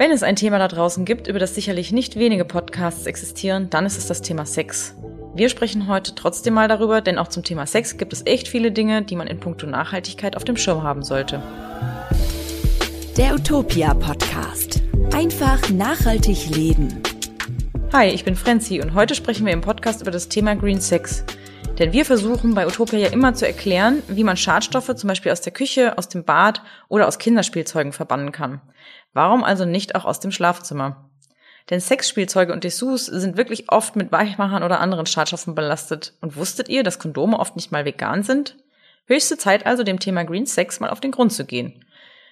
Wenn es ein Thema da draußen gibt, über das sicherlich nicht wenige Podcasts existieren, dann ist es das Thema Sex. Wir sprechen heute trotzdem mal darüber, denn auch zum Thema Sex gibt es echt viele Dinge, die man in puncto Nachhaltigkeit auf dem Schirm haben sollte. Der Utopia Podcast. Einfach nachhaltig leben. Hi, ich bin Frenzy und heute sprechen wir im Podcast über das Thema Green Sex. Denn wir versuchen bei Utopia ja immer zu erklären, wie man Schadstoffe zum Beispiel aus der Küche, aus dem Bad oder aus Kinderspielzeugen verbannen kann. Warum also nicht auch aus dem Schlafzimmer? Denn Sexspielzeuge und Dessous sind wirklich oft mit Weichmachern oder anderen Schadstoffen belastet. Und wusstet ihr, dass Kondome oft nicht mal vegan sind? Höchste Zeit also, dem Thema Green Sex mal auf den Grund zu gehen.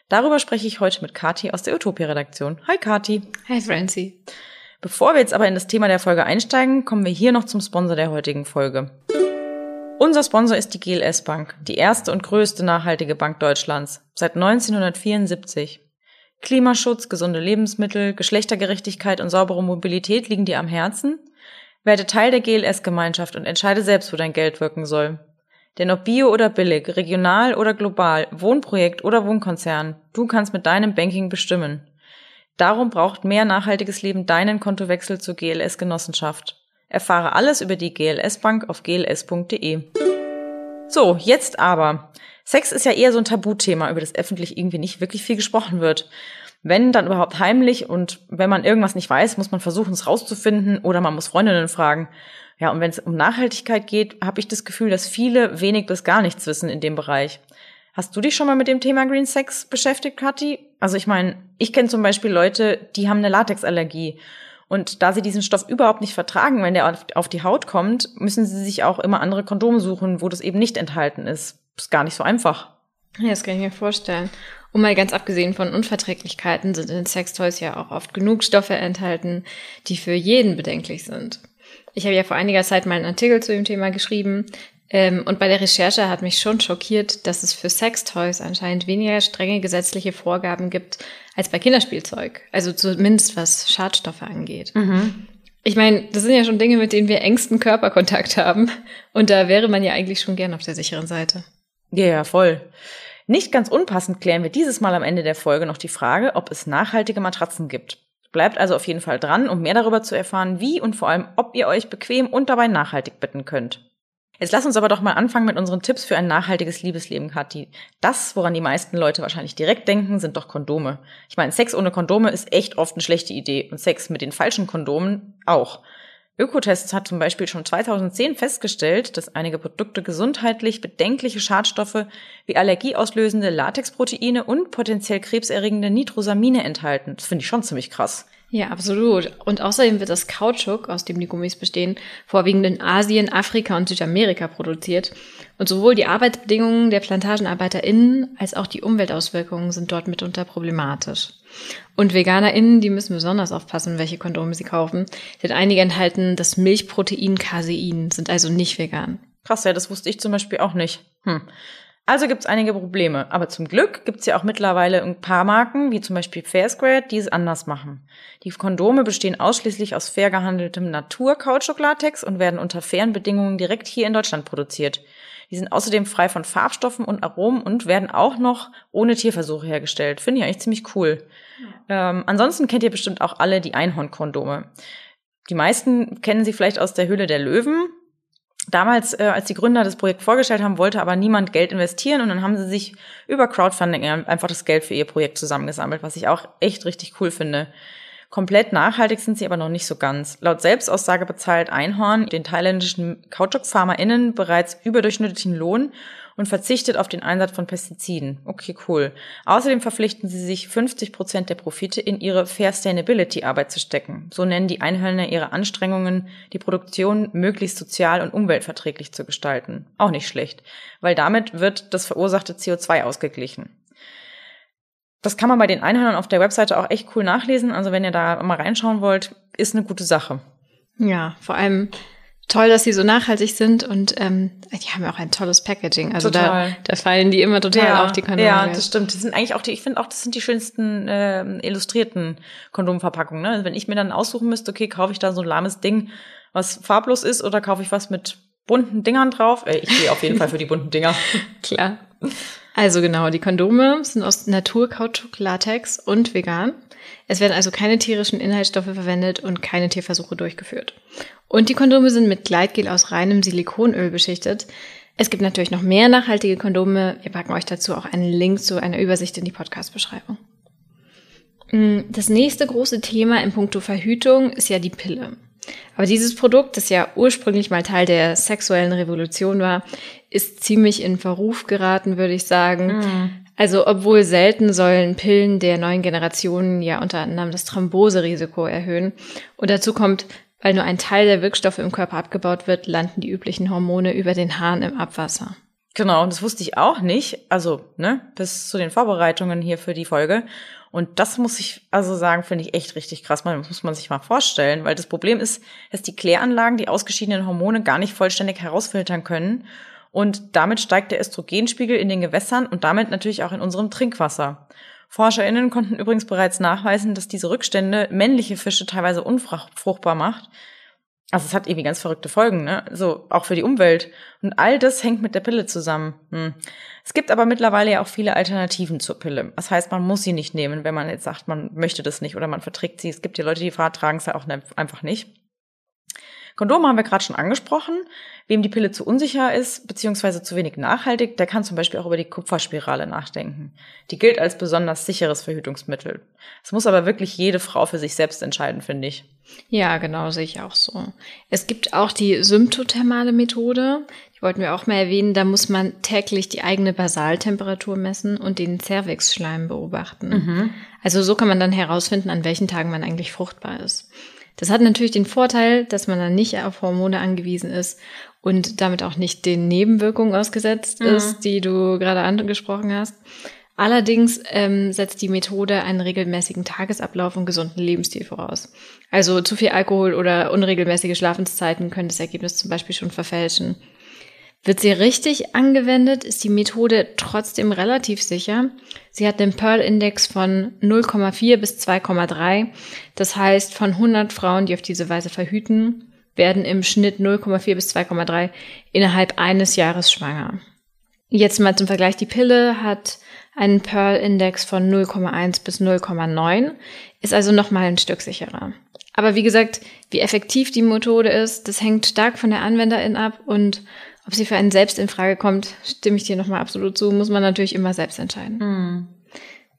Darüber spreche ich heute mit Kati aus der Utopia-Redaktion. Hi Kati. Hi Francie. Bevor wir jetzt aber in das Thema der Folge einsteigen, kommen wir hier noch zum Sponsor der heutigen Folge. Unser Sponsor ist die GLS Bank, die erste und größte nachhaltige Bank Deutschlands, seit 1974. Klimaschutz, gesunde Lebensmittel, Geschlechtergerechtigkeit und saubere Mobilität liegen dir am Herzen? Werde Teil der GLS-Gemeinschaft und entscheide selbst, wo dein Geld wirken soll. Denn ob bio oder billig, regional oder global, Wohnprojekt oder Wohnkonzern, du kannst mit deinem Banking bestimmen. Darum braucht mehr nachhaltiges Leben deinen Kontowechsel zur GLS-Genossenschaft. Erfahre alles über die GLS Bank auf gls.de. So, jetzt aber. Sex ist ja eher so ein Tabuthema, über das öffentlich irgendwie nicht wirklich viel gesprochen wird. Wenn, dann überhaupt heimlich und wenn man irgendwas nicht weiß, muss man versuchen, es rauszufinden oder man muss Freundinnen fragen. Ja, und wenn es um Nachhaltigkeit geht, habe ich das Gefühl, dass viele wenig bis gar nichts wissen in dem Bereich. Hast du dich schon mal mit dem Thema Green Sex beschäftigt, Kathi? Also ich meine, ich kenne zum Beispiel Leute, die haben eine Latexallergie und da sie diesen Stoff überhaupt nicht vertragen, wenn der auf die Haut kommt, müssen sie sich auch immer andere Kondome suchen, wo das eben nicht enthalten ist. Ist gar nicht so einfach. Ja, das kann ich mir vorstellen. Und mal ganz abgesehen von Unverträglichkeiten sind in Sextoys ja auch oft genug Stoffe enthalten, die für jeden bedenklich sind. Ich habe ja vor einiger Zeit mal einen Artikel zu dem Thema geschrieben, ähm, und bei der Recherche hat mich schon schockiert, dass es für Sextoys anscheinend weniger strenge gesetzliche Vorgaben gibt als bei Kinderspielzeug. Also zumindest was Schadstoffe angeht. Mhm. Ich meine, das sind ja schon Dinge, mit denen wir engsten Körperkontakt haben. Und da wäre man ja eigentlich schon gern auf der sicheren Seite. Ja, ja, voll. Nicht ganz unpassend klären wir dieses Mal am Ende der Folge noch die Frage, ob es nachhaltige Matratzen gibt. Bleibt also auf jeden Fall dran, um mehr darüber zu erfahren, wie und vor allem, ob ihr euch bequem und dabei nachhaltig bitten könnt. Jetzt lass uns aber doch mal anfangen mit unseren Tipps für ein nachhaltiges Liebesleben, Kathi. Das, woran die meisten Leute wahrscheinlich direkt denken, sind doch Kondome. Ich meine, Sex ohne Kondome ist echt oft eine schlechte Idee und Sex mit den falschen Kondomen auch. Ökotests hat zum Beispiel schon 2010 festgestellt, dass einige Produkte gesundheitlich bedenkliche Schadstoffe wie allergieauslösende Latexproteine und potenziell krebserregende Nitrosamine enthalten. Das finde ich schon ziemlich krass. Ja, absolut. Und außerdem wird das Kautschuk, aus dem die Gummis bestehen, vorwiegend in Asien, Afrika und Südamerika produziert. Und sowohl die Arbeitsbedingungen der PlantagenarbeiterInnen als auch die Umweltauswirkungen sind dort mitunter problematisch. Und VeganerInnen, die müssen besonders aufpassen, welche Kondome sie kaufen, denn einige enthalten das Milchprotein Casein, sind also nicht vegan. Krass, ja, das wusste ich zum Beispiel auch nicht. Hm. Also gibt es einige Probleme, aber zum Glück gibt es ja auch mittlerweile ein paar Marken, wie zum Beispiel Fair Square, die es anders machen. Die Kondome bestehen ausschließlich aus fair gehandeltem Natur-Kautschuk-Latex und werden unter fairen Bedingungen direkt hier in Deutschland produziert. Die sind außerdem frei von Farbstoffen und Aromen und werden auch noch ohne Tierversuche hergestellt. Finde ich eigentlich ziemlich cool. Ähm, ansonsten kennt ihr bestimmt auch alle die Einhornkondome. Die meisten kennen sie vielleicht aus der Höhle der Löwen. Damals, äh, als die Gründer das Projekt vorgestellt haben, wollte aber niemand Geld investieren und dann haben sie sich über Crowdfunding einfach das Geld für ihr Projekt zusammengesammelt, was ich auch echt richtig cool finde. Komplett nachhaltig sind sie aber noch nicht so ganz. Laut Selbstaussage bezahlt Einhorn den thailändischen Kautschuk-FarmerInnen bereits überdurchschnittlichen Lohn und verzichtet auf den Einsatz von Pestiziden. Okay, cool. Außerdem verpflichten sie sich, 50 Prozent der Profite in ihre Fair Sustainability-Arbeit zu stecken. So nennen die Einhörner ihre Anstrengungen, die Produktion möglichst sozial und umweltverträglich zu gestalten. Auch nicht schlecht, weil damit wird das verursachte CO2 ausgeglichen. Das kann man bei den Einhörnern auf der Webseite auch echt cool nachlesen. Also wenn ihr da mal reinschauen wollt, ist eine gute Sache. Ja, vor allem toll, dass sie so nachhaltig sind und ähm, die haben ja auch ein tolles Packaging. Also total. da, da fallen die immer total ja, auf die Kondome. Ja, das stimmt. Das sind eigentlich auch die, ich finde auch, das sind die schönsten äh, illustrierten Kondomverpackungen. Ne? Also wenn ich mir dann aussuchen müsste, okay, kaufe ich da so ein lahmes Ding, was farblos ist, oder kaufe ich was mit bunten Dingern drauf? Äh, ich gehe auf jeden Fall für die bunten Dinger. Klar. Also genau, die Kondome sind aus Naturkautschuk, Latex und vegan. Es werden also keine tierischen Inhaltsstoffe verwendet und keine Tierversuche durchgeführt. Und die Kondome sind mit Gleitgel aus reinem Silikonöl beschichtet. Es gibt natürlich noch mehr nachhaltige Kondome. Wir packen euch dazu auch einen Link zu einer Übersicht in die Podcast-Beschreibung. Mm, das nächste große Thema in puncto Verhütung ist ja die Pille. Aber dieses Produkt, das ja ursprünglich mal Teil der sexuellen Revolution war, ist ziemlich in Verruf geraten, würde ich sagen. Mhm. Also obwohl selten sollen Pillen der neuen Generationen ja unter anderem das Thromboserisiko erhöhen. Und dazu kommt, weil nur ein Teil der Wirkstoffe im Körper abgebaut wird, landen die üblichen Hormone über den Haaren im Abwasser. Genau, und das wusste ich auch nicht. Also, ne, bis zu den Vorbereitungen hier für die Folge. Und das muss ich also sagen, finde ich echt richtig krass. Man muss man sich mal vorstellen, weil das Problem ist, dass die Kläranlagen die ausgeschiedenen Hormone gar nicht vollständig herausfiltern können. Und damit steigt der Östrogenspiegel in den Gewässern und damit natürlich auch in unserem Trinkwasser. ForscherInnen konnten übrigens bereits nachweisen, dass diese Rückstände männliche Fische teilweise unfruchtbar macht, also es hat irgendwie ganz verrückte Folgen, ne? So auch für die Umwelt. Und all das hängt mit der Pille zusammen. Hm. Es gibt aber mittlerweile ja auch viele Alternativen zur Pille. Das heißt, man muss sie nicht nehmen, wenn man jetzt sagt, man möchte das nicht oder man verträgt sie. Es gibt ja Leute, die tragen es ja auch ne, einfach nicht. Kondome haben wir gerade schon angesprochen. Wem die Pille zu unsicher ist, beziehungsweise zu wenig nachhaltig, der kann zum Beispiel auch über die Kupferspirale nachdenken. Die gilt als besonders sicheres Verhütungsmittel. Es muss aber wirklich jede Frau für sich selbst entscheiden, finde ich. Ja, genau, sehe ich auch so. Es gibt auch die symptothermale Methode. Die wollten wir auch mal erwähnen. Da muss man täglich die eigene Basaltemperatur messen und den Cervixschleim beobachten. Mhm. Also so kann man dann herausfinden, an welchen Tagen man eigentlich fruchtbar ist. Das hat natürlich den Vorteil, dass man dann nicht auf Hormone angewiesen ist und damit auch nicht den Nebenwirkungen ausgesetzt mhm. ist, die du gerade angesprochen hast. Allerdings ähm, setzt die Methode einen regelmäßigen Tagesablauf und gesunden Lebensstil voraus. Also zu viel Alkohol oder unregelmäßige Schlafenszeiten können das Ergebnis zum Beispiel schon verfälschen. Wird sie richtig angewendet, ist die Methode trotzdem relativ sicher. Sie hat den Pearl-Index von 0,4 bis 2,3. Das heißt, von 100 Frauen, die auf diese Weise verhüten, werden im Schnitt 0,4 bis 2,3 innerhalb eines Jahres schwanger. Jetzt mal zum Vergleich. Die Pille hat einen Pearl-Index von 0,1 bis 0,9, ist also nochmal ein Stück sicherer. Aber wie gesagt, wie effektiv die Methode ist, das hängt stark von der Anwenderin ab und ob sie für einen selbst in Frage kommt, stimme ich dir nochmal absolut zu, muss man natürlich immer selbst entscheiden. Mhm.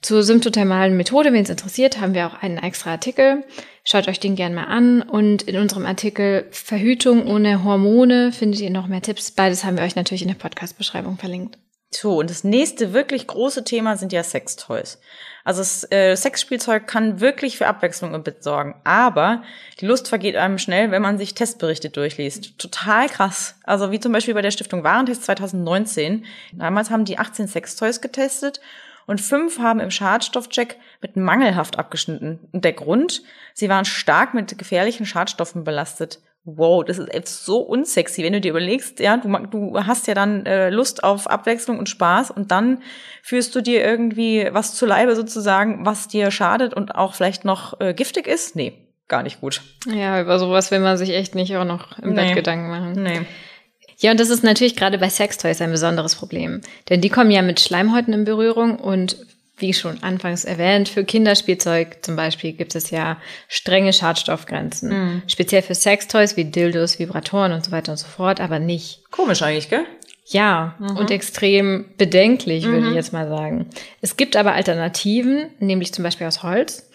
Zur symptothermalen Methode, wen es interessiert, haben wir auch einen extra Artikel. Schaut euch den gern mal an. Und in unserem Artikel Verhütung ohne Hormone findet ihr noch mehr Tipps. Beides haben wir euch natürlich in der Podcast-Beschreibung verlinkt. So, und das nächste wirklich große Thema sind ja Sextoys. Also das äh, Sexspielzeug kann wirklich für Abwechslung im Bett sorgen, aber die Lust vergeht einem schnell, wenn man sich Testberichte durchliest. Total krass. Also wie zum Beispiel bei der Stiftung Warentest 2019. Damals haben die 18 Sextoys getestet und fünf haben im Schadstoffcheck mit mangelhaft abgeschnitten. Und der Grund? Sie waren stark mit gefährlichen Schadstoffen belastet wow, das ist echt so unsexy, wenn du dir überlegst, ja, du, du hast ja dann äh, Lust auf Abwechslung und Spaß und dann führst du dir irgendwie was zu Leibe sozusagen, was dir schadet und auch vielleicht noch äh, giftig ist? Nee, gar nicht gut. Ja, über sowas will man sich echt nicht auch noch im nee. Bett Gedanken machen. Nee. Ja, und das ist natürlich gerade bei Sextoys ein besonderes Problem. Denn die kommen ja mit Schleimhäuten in Berührung und wie schon anfangs erwähnt, für Kinderspielzeug zum Beispiel gibt es ja strenge Schadstoffgrenzen. Mhm. Speziell für Sextoys wie Dildos, Vibratoren und so weiter und so fort, aber nicht. Komisch eigentlich, gell? Ja, mhm. und extrem bedenklich, würde mhm. ich jetzt mal sagen. Es gibt aber Alternativen, nämlich zum Beispiel aus Holz.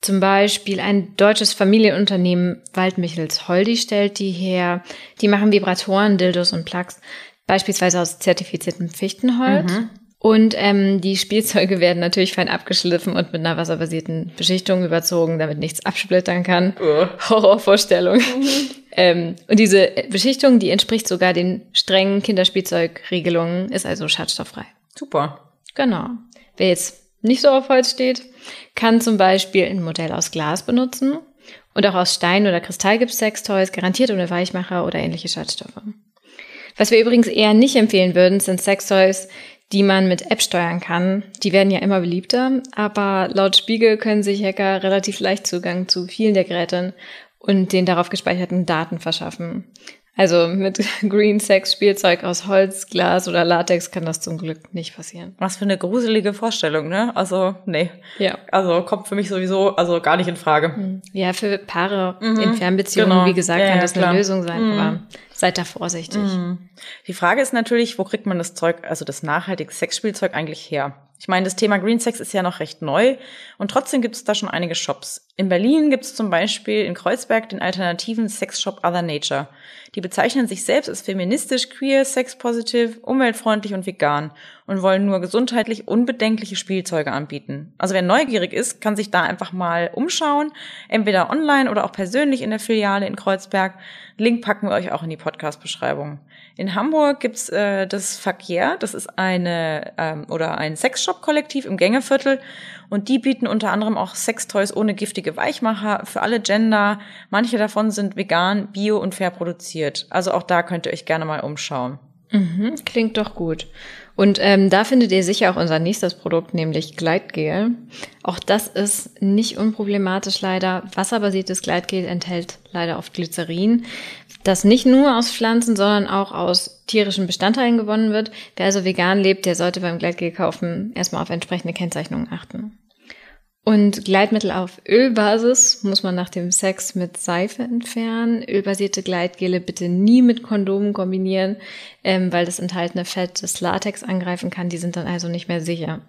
Zum Beispiel ein deutsches Familienunternehmen Waldmichels Holdi stellt die her. Die machen Vibratoren, Dildos und Plugs, beispielsweise aus zertifiziertem Fichtenholz. Mhm. Und ähm, die Spielzeuge werden natürlich fein abgeschliffen und mit einer wasserbasierten Beschichtung überzogen, damit nichts absplittern kann. Uh. Horrorvorstellung. Mhm. ähm, und diese Beschichtung, die entspricht sogar den strengen Kinderspielzeugregelungen, ist also schadstofffrei. Super. Genau. Wer jetzt nicht so auf Holz steht, kann zum Beispiel ein Modell aus Glas benutzen. Und auch aus Stein oder Kristall gibt es Sextoys, garantiert ohne Weichmacher oder ähnliche Schadstoffe. Was wir übrigens eher nicht empfehlen würden, sind Sextoys, die man mit App steuern kann. Die werden ja immer beliebter, aber laut Spiegel können sich Hacker relativ leicht Zugang zu vielen der Geräte und den darauf gespeicherten Daten verschaffen. Also mit Green Sex Spielzeug aus Holz, Glas oder Latex kann das zum Glück nicht passieren. Was für eine gruselige Vorstellung, ne? Also, nee. Ja. Also kommt für mich sowieso also gar nicht in Frage. Hm. Ja, für Paare Mhm. in Fernbeziehungen, Genau. wie gesagt, Ja, kann ja, das klar. eine Lösung sein, Mhm. aber seid da vorsichtig. Die Frage ist natürlich, wo kriegt man das Zeug, also das nachhaltige Sexspielzeug eigentlich her? Ich meine, das Thema Green Sex ist ja noch recht neu und trotzdem gibt es da schon einige Shops. In Berlin gibt es zum Beispiel in Kreuzberg den alternativen Sexshop Other Nature. Die bezeichnen sich selbst als feministisch, queer, sex-positive, umweltfreundlich und vegan und wollen nur gesundheitlich unbedenkliche Spielzeuge anbieten. Also wer neugierig ist, kann sich da einfach mal umschauen, entweder online oder auch persönlich in der Filiale in Kreuzberg. Link packen wir euch auch in die Podcast-Beschreibung. In Hamburg gibt's äh, das Verkehr, das ist eine ähm, oder ein Sexshop-Kollektiv im Gängeviertel und die bieten unter anderem auch Sextoys ohne giftige Weichmacher für alle Gender. Manche davon sind vegan, bio und fair produziert. Also auch da könnt ihr euch gerne mal umschauen. Mhm, klingt doch gut. Und ähm, da findet ihr sicher auch unser nächstes Produkt, nämlich Gleitgel. Auch das ist nicht unproblematisch leider. Wasserbasiertes Gleitgel enthält leider oft Glycerin, das nicht nur aus Pflanzen, sondern auch aus tierischen Bestandteilen gewonnen wird. Wer also vegan lebt, der sollte beim Gleitgel kaufen erstmal auf entsprechende Kennzeichnungen achten. Und Gleitmittel auf Ölbasis muss man nach dem Sex mit Seife entfernen. Ölbasierte Gleitgele bitte nie mit Kondomen kombinieren, ähm, weil das enthaltene Fett das Latex angreifen kann. Die sind dann also nicht mehr sicher.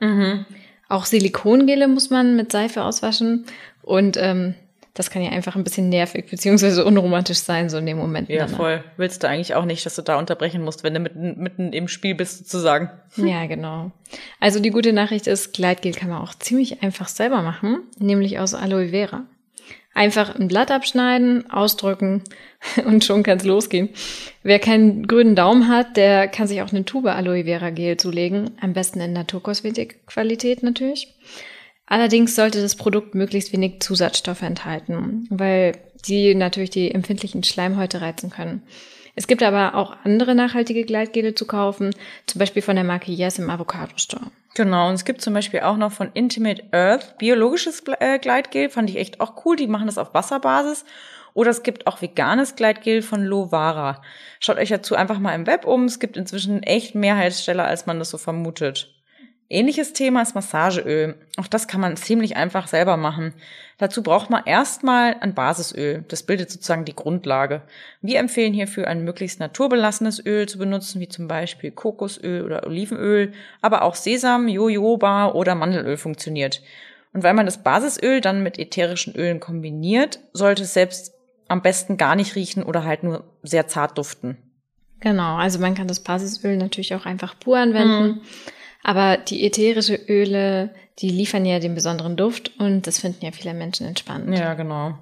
Auch Silikongele muss man mit Seife auswaschen. Und ähm, das kann ja einfach ein bisschen nervig beziehungsweise unromantisch sein, so in dem Moment. Ja, miteinander. voll. Willst du eigentlich auch nicht, dass du da unterbrechen musst, wenn du mitten, mitten im Spiel bist, sozusagen. Ja, genau. Also die gute Nachricht ist, Gleitgel kann man auch ziemlich einfach selber machen, nämlich aus Aloe Vera. Einfach ein Blatt abschneiden, ausdrücken und schon kann's losgehen. Wer keinen grünen Daumen hat, der kann sich auch eine Tube Aloe Vera Gel zulegen, am besten in Naturkosmetik-Qualität natürlich. Allerdings sollte das Produkt möglichst wenig Zusatzstoffe enthalten, weil die natürlich die empfindlichen Schleimhäute reizen können. Es gibt aber auch andere nachhaltige Gleitgele zu kaufen, zum Beispiel von der Marke Yes im Avocado Store. Genau, und es gibt zum Beispiel auch noch von Intimate Earth biologisches äh, Gleitgel, fand ich echt auch cool. Die machen das auf Wasserbasis. Oder es gibt auch veganes Gleitgel von Lovara. Schaut euch dazu einfach mal im Web um. Es gibt inzwischen echt mehr Hersteller, als man das so vermutet. Ähnliches Thema ist Massageöl. Auch das kann man ziemlich einfach selber machen. Dazu braucht man erstmal ein Basisöl. Das bildet sozusagen die Grundlage. Wir empfehlen hierfür ein möglichst naturbelassenes Öl zu benutzen, wie zum Beispiel Kokosöl oder Olivenöl, aber auch Sesam, Jojoba oder Mandelöl funktioniert. Und weil man das Basisöl dann mit ätherischen Ölen kombiniert, sollte es selbst am besten gar nicht riechen oder halt nur sehr zart duften. Genau, also man kann das Basisöl natürlich auch einfach pur anwenden. Aber die ätherische Öle, die liefern ja den besonderen Duft und das finden ja viele Menschen entspannend. Ja, genau.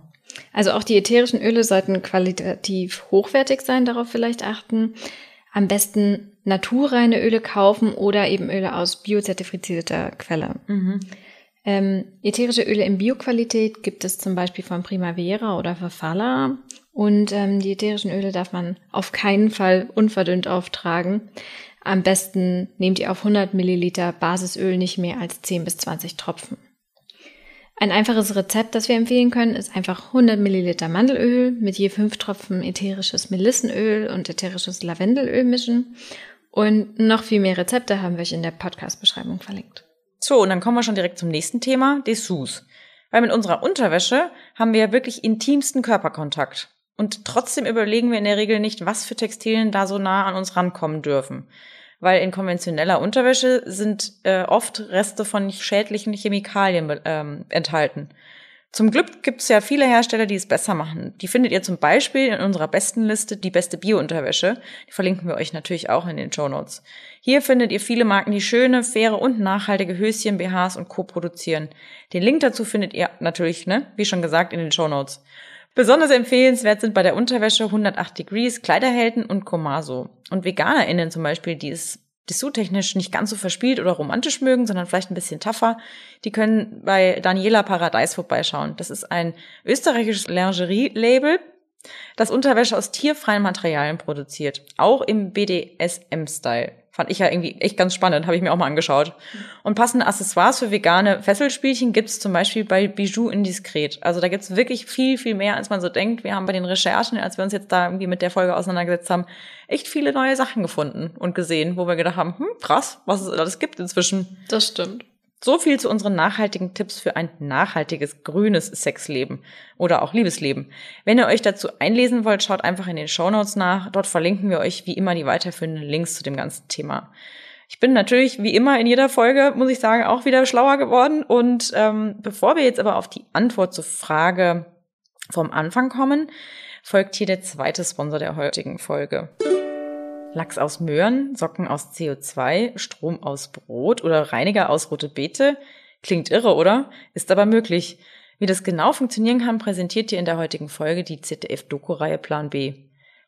Also auch die ätherischen Öle sollten qualitativ hochwertig sein, darauf vielleicht achten. Am besten naturreine Öle kaufen oder eben Öle aus biozertifizierter Quelle. Ähm, ätherische Öle in Bioqualität gibt es zum Beispiel von Primavera oder Verfalla. Und ähm, die ätherischen Öle darf man auf keinen Fall unverdünnt auftragen. Am besten nehmt ihr auf 100 Milliliter Basisöl nicht mehr als 10 bis 20 Tropfen. Ein einfaches Rezept, das wir empfehlen können, ist einfach 100 Milliliter Mandelöl mit je 5 Tropfen ätherisches Melissenöl und ätherisches Lavendelöl mischen. Und noch viel mehr Rezepte haben wir euch in der Podcast-Beschreibung verlinkt. So, und dann kommen wir schon direkt zum nächsten Thema, Dessous. Weil mit unserer Unterwäsche haben wir ja wirklich intimsten Körperkontakt. Und trotzdem überlegen wir in der Regel nicht, was für Textilien da so nah an uns rankommen dürfen. Weil in konventioneller Unterwäsche sind äh, oft Reste von schädlichen Chemikalien ähm, enthalten. Zum Glück gibt es ja viele Hersteller, die es besser machen. Die findet ihr zum Beispiel in unserer besten Liste, die beste Bio-Unterwäsche. Die verlinken wir euch natürlich auch in den Show Notes. Hier findet ihr viele Marken, die schöne, faire und nachhaltige Höschen, BHs und Co. produzieren. Den Link dazu findet ihr natürlich, ne, wie schon gesagt, in den Show Notes. Besonders empfehlenswert sind bei der Unterwäsche 108 Degrees, Kleiderhelden und Comaso. Und VeganerInnen zum Beispiel, die es dessous-technisch nicht ganz so verspielt oder romantisch mögen, sondern vielleicht ein bisschen tougher, die können bei Daniela Paradise vorbeischauen. Das ist ein österreichisches Lingerie-Label, das Unterwäsche aus tierfreien Materialien produziert. Auch im BDSM-Style. Fand ich ja irgendwie echt ganz spannend, habe ich mir auch mal angeschaut. Und passende Accessoires für vegane Fesselspielchen gibt's zum Beispiel bei Bijou Indiskret. Also da gibt's wirklich viel, viel mehr, als man so denkt. Wir haben bei den Recherchen, als wir uns jetzt da irgendwie mit der Folge auseinandergesetzt haben, echt viele neue Sachen gefunden und gesehen, wo wir gedacht haben, hm, krass, was es alles gibt inzwischen. Das stimmt. So viel zu unseren nachhaltigen Tipps für ein nachhaltiges, grünes Sexleben oder auch Liebesleben. Wenn ihr euch dazu einlesen wollt, schaut einfach in den Shownotes nach. Dort verlinken wir euch wie immer die weiterführenden Links zu dem ganzen Thema. Ich bin natürlich wie immer in jeder Folge, muss ich sagen, auch wieder schlauer geworden. Und ähm, bevor wir jetzt aber auf die Antwort zur Frage vom Anfang kommen, folgt hier der zweite Sponsor der heutigen Folge. Lachs aus Möhren, Socken aus CO2, Strom aus Brot oder Reiniger aus rote Beete? Klingt irre, oder? Ist aber möglich. Wie das genau funktionieren kann, präsentiert dir in der heutigen Folge die ZDF-Doku-Reihe Plan B.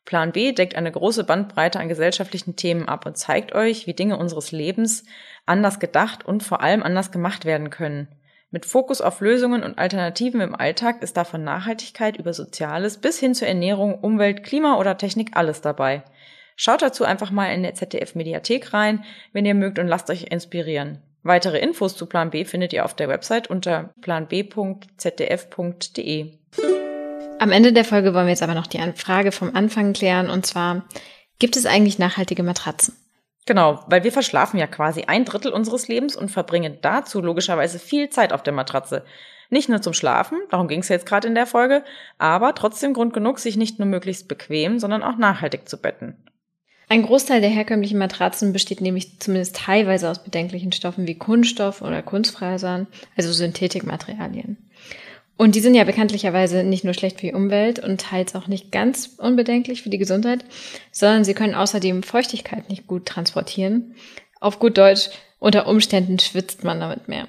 Plan B deckt eine große Bandbreite an gesellschaftlichen Themen ab und zeigt euch, wie Dinge unseres Lebens anders gedacht und vor allem anders gemacht werden können. Mit Fokus auf Lösungen und Alternativen im Alltag ist da von Nachhaltigkeit über Soziales bis hin zur Ernährung, Umwelt, Klima oder Technik alles dabei. Schaut dazu einfach mal in der ZDF Mediathek rein, wenn ihr mögt und lasst euch inspirieren. Weitere Infos zu Plan B findet ihr auf der Website unter planb.zdf.de. Am Ende der Folge wollen wir jetzt aber noch die Frage vom Anfang klären und zwar, gibt es eigentlich nachhaltige Matratzen? Genau, weil wir verschlafen ja quasi ein Drittel unseres Lebens und verbringen dazu logischerweise viel Zeit auf der Matratze. Nicht nur zum Schlafen, darum ging es jetzt gerade in der Folge, aber trotzdem Grund genug, sich nicht nur möglichst bequem, sondern auch nachhaltig zu betten. Ein Großteil der herkömmlichen Matratzen besteht nämlich zumindest teilweise aus bedenklichen Stoffen wie Kunststoff oder Kunstfasern, also Synthetikmaterialien. Und die sind ja bekanntlicherweise nicht nur schlecht für die Umwelt und teils auch nicht ganz unbedenklich für die Gesundheit, sondern sie können außerdem Feuchtigkeit nicht gut transportieren. Auf gut Deutsch, unter Umständen schwitzt man damit mehr.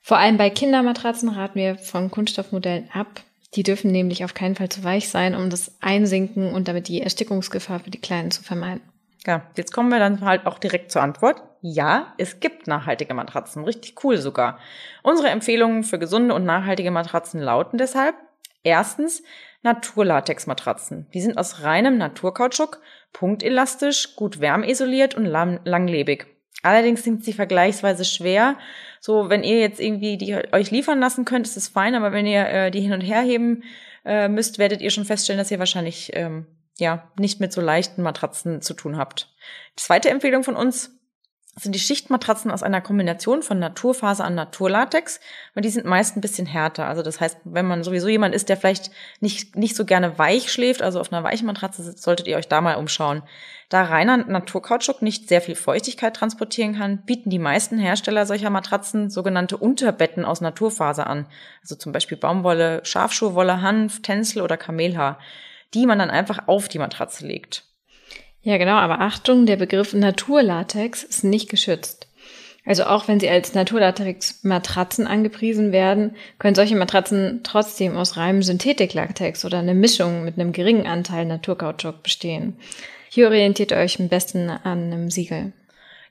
Vor allem bei Kindermatratzen raten wir von Kunststoffmodellen ab, die dürfen nämlich auf keinen Fall zu weich sein, um das Einsinken und damit die Erstickungsgefahr für die Kleinen zu vermeiden. Ja, jetzt kommen wir dann halt auch direkt zur Antwort. Ja, es gibt nachhaltige Matratzen, richtig cool sogar. Unsere Empfehlungen für gesunde und nachhaltige Matratzen lauten deshalb erstens Naturlatex-Matratzen. Die sind aus reinem Naturkautschuk, punktelastisch, gut wärmeisoliert und lang langlebig. Allerdings sind sie vergleichsweise schwer. So, wenn ihr jetzt irgendwie die euch liefern lassen könnt, ist es fein, aber wenn ihr äh, die hin und her heben äh, müsst, werdet ihr schon feststellen, dass ihr wahrscheinlich ähm, ja nicht mit so leichten Matratzen zu tun habt. Zweite Empfehlung von uns sind die Schichtmatratzen aus einer Kombination von Naturfaser an Naturlatex, weil die sind meist ein bisschen härter. Also das heißt, wenn man sowieso jemand ist, der vielleicht nicht, nicht so gerne weich schläft, also auf einer weichen Matratze sitzt, solltet ihr euch da mal umschauen. Da reiner Naturkautschuk nicht sehr viel Feuchtigkeit transportieren kann, bieten die meisten Hersteller solcher Matratzen sogenannte Unterbetten aus Naturfaser an. Also zum Beispiel Baumwolle, Schafschuhwolle, Hanf, Tencel oder Kamelhaar, die man dann einfach auf die Matratze legt. Ja, genau, aber Achtung, der Begriff Naturlatex ist nicht geschützt. Also auch wenn sie als Naturlatex-Matratzen angepriesen werden, können solche Matratzen trotzdem aus reinem Synthetiklatex oder eine Mischung mit einem geringen Anteil Naturkautschuk bestehen. Hier orientiert ihr euch am besten an einem Siegel.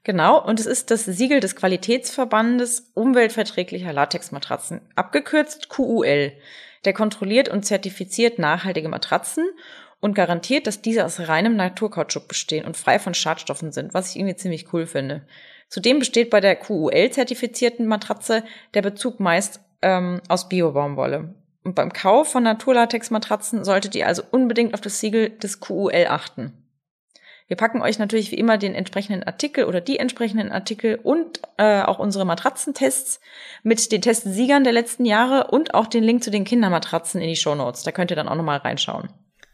Genau, und es ist das Siegel des Qualitätsverbandes umweltverträglicher Latexmatratzen, abgekürzt QUL. Der kontrolliert und zertifiziert nachhaltige Matratzen und garantiert, dass diese aus reinem Naturkautschuk bestehen und frei von Schadstoffen sind, was ich irgendwie ziemlich cool finde. Zudem besteht bei der QUL-zertifizierten Matratze der Bezug meist ähm, aus Biobaumwolle. Und beim Kauf von Naturlatex-Matratzen solltet ihr also unbedingt auf das Siegel des QUL achten. Wir packen euch natürlich wie immer den entsprechenden Artikel oder die entsprechenden Artikel und äh, auch unsere Matratzentests mit den Testsiegern der letzten Jahre und auch den Link zu den Kindermatratzen in die Show Notes. Da könnt ihr dann auch nochmal reinschauen.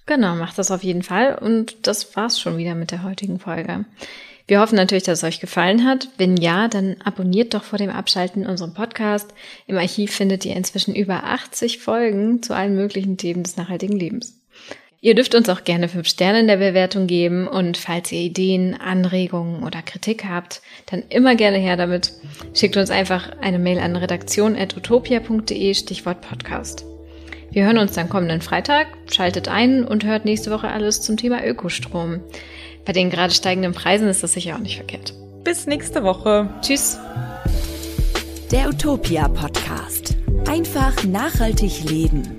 Genau, macht das auf jeden Fall. Und das war's schon wieder mit der heutigen Folge. Wir hoffen natürlich, dass es euch gefallen hat. Wenn ja, dann abonniert doch vor dem Abschalten unseren Podcast. Im Archiv findet ihr inzwischen über 80 Folgen zu allen möglichen Themen des nachhaltigen Lebens. Ihr dürft uns auch gerne fünf Sterne in der Bewertung geben und falls ihr Ideen, Anregungen oder Kritik habt, dann immer gerne her damit. Schickt uns einfach eine Mail an redaktion.utopia.de Stichwort Podcast. Wir hören uns dann kommenden Freitag, schaltet ein und hört nächste Woche alles zum Thema Ökostrom. Bei den gerade steigenden Preisen ist das sicher auch nicht verkehrt. Bis nächste Woche. Tschüss. Der Utopia Podcast. Einfach nachhaltig leben.